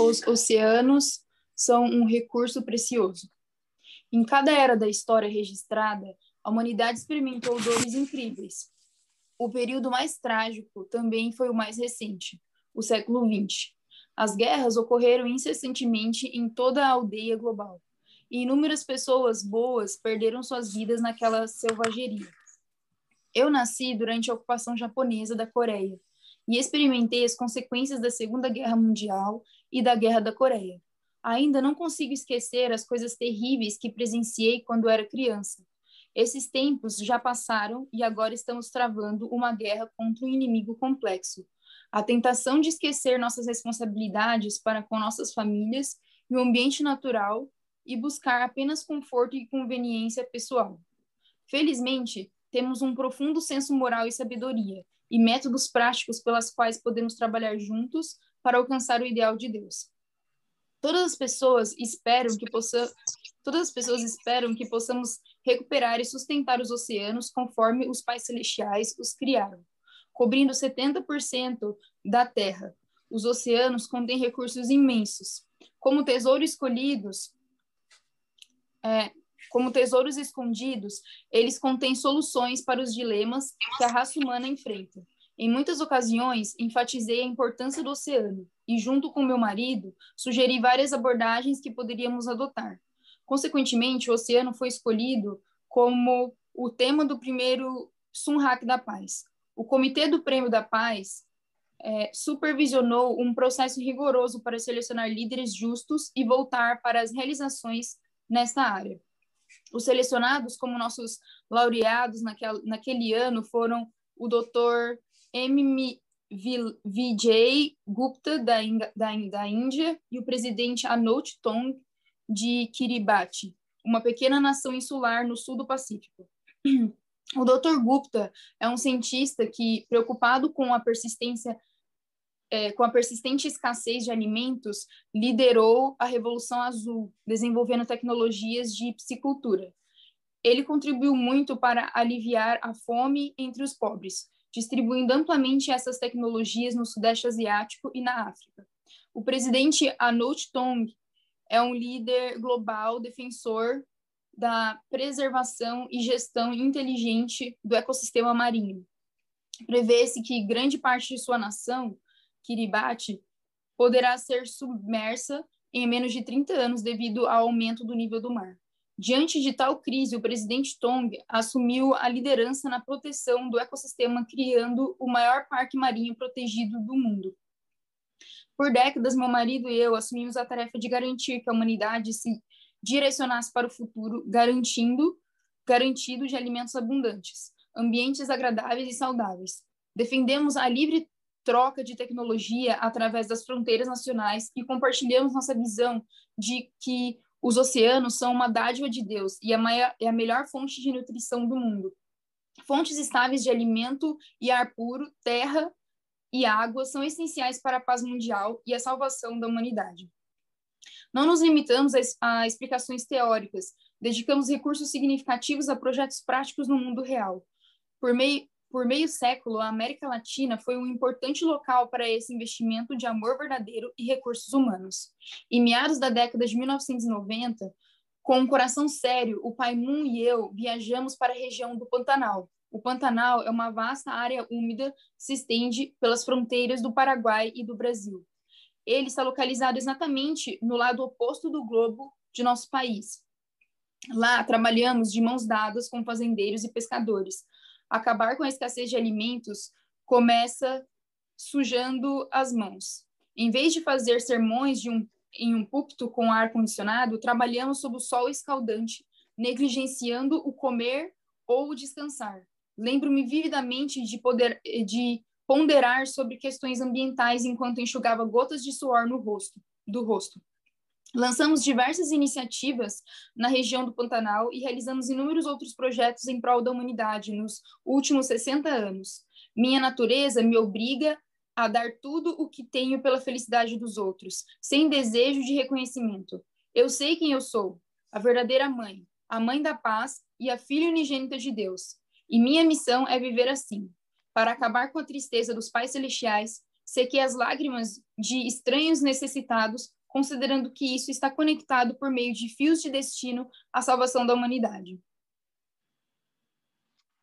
Os oceanos são um recurso precioso. Em cada era da história registrada, a humanidade experimentou dores incríveis. O período mais trágico também foi o mais recente, o século XX. As guerras ocorreram incessantemente em toda a aldeia global, e inúmeras pessoas boas perderam suas vidas naquela selvageria. Eu nasci durante a ocupação japonesa da Coreia e experimentei as consequências da Segunda Guerra Mundial e da Guerra da Coreia. Ainda não consigo esquecer as coisas terríveis que presenciei quando era criança. Esses tempos já passaram e agora estamos travando uma guerra contra um inimigo complexo. A tentação de esquecer nossas responsabilidades para com nossas famílias e o ambiente natural e buscar apenas conforto e conveniência pessoal. Felizmente, temos um profundo senso moral e sabedoria e métodos práticos pelas quais podemos trabalhar juntos para alcançar o ideal de Deus. Todas as pessoas esperam que possa, todas as pessoas esperam que possamos recuperar e sustentar os oceanos conforme os pais celestiais os criaram, cobrindo 70% da Terra. Os oceanos contêm recursos imensos. Como tesouros escolhidos, é, como tesouros escondidos, eles contêm soluções para os dilemas que a raça humana enfrenta. Em muitas ocasiões, enfatizei a importância do oceano e, junto com meu marido, sugeri várias abordagens que poderíamos adotar. Consequentemente, o oceano foi escolhido como o tema do primeiro Sunhack da Paz. O Comitê do Prêmio da Paz é, supervisionou um processo rigoroso para selecionar líderes justos e voltar para as realizações nesta área. Os selecionados como nossos laureados naquel, naquele ano foram o Dr. M. Vijay Gupta, da, da, da Índia, e o presidente Anot Tong, de Kiribati, uma pequena nação insular no sul do Pacífico. O Dr. Gupta é um cientista que, preocupado com a persistência é, com a persistente escassez de alimentos, liderou a Revolução Azul, desenvolvendo tecnologias de piscicultura. Ele contribuiu muito para aliviar a fome entre os pobres, distribuindo amplamente essas tecnologias no Sudeste Asiático e na África. O presidente Anote Tong é um líder global defensor da preservação e gestão inteligente do ecossistema marinho. Prevê-se que grande parte de sua nação, Kiribati, poderá ser submersa em menos de 30 anos devido ao aumento do nível do mar. Diante de tal crise, o presidente Tong assumiu a liderança na proteção do ecossistema, criando o maior parque marinho protegido do mundo. Por décadas, meu marido e eu assumimos a tarefa de garantir que a humanidade se direcionasse para o futuro, garantindo garantido de alimentos abundantes, ambientes agradáveis e saudáveis. Defendemos a livre troca de tecnologia através das fronteiras nacionais e compartilhamos nossa visão de que os oceanos são uma dádiva de Deus e a, maior, é a melhor fonte de nutrição do mundo. Fontes estáveis de alimento e ar puro, terra e água são essenciais para a paz mundial e a salvação da humanidade. Não nos limitamos a, a explicações teóricas, dedicamos recursos significativos a projetos práticos no mundo real. Por meio, por meio século, a América Latina foi um importante local para esse investimento de amor verdadeiro e recursos humanos. Em meados da década de 1990, com um coração sério, o Pai Moon e eu viajamos para a região do Pantanal. O Pantanal é uma vasta área úmida que se estende pelas fronteiras do Paraguai e do Brasil. Ele está localizado exatamente no lado oposto do globo de nosso país. Lá trabalhamos de mãos dadas com fazendeiros e pescadores, acabar com a escassez de alimentos começa sujando as mãos. Em vez de fazer sermões de um, em um púlpito com ar condicionado, trabalhamos sob o sol escaldante, negligenciando o comer ou o descansar. Lembro-me vividamente de poder de ponderar sobre questões ambientais enquanto enxugava gotas de suor no rosto, do rosto. Lançamos diversas iniciativas na região do Pantanal e realizamos inúmeros outros projetos em prol da humanidade nos últimos 60 anos. Minha natureza me obriga a dar tudo o que tenho pela felicidade dos outros, sem desejo de reconhecimento. Eu sei quem eu sou, a verdadeira mãe, a mãe da paz e a filha unigênita de Deus. E minha missão é viver assim, para acabar com a tristeza dos pais celestiais, sequei as lágrimas de estranhos necessitados, considerando que isso está conectado por meio de fios de destino à salvação da humanidade.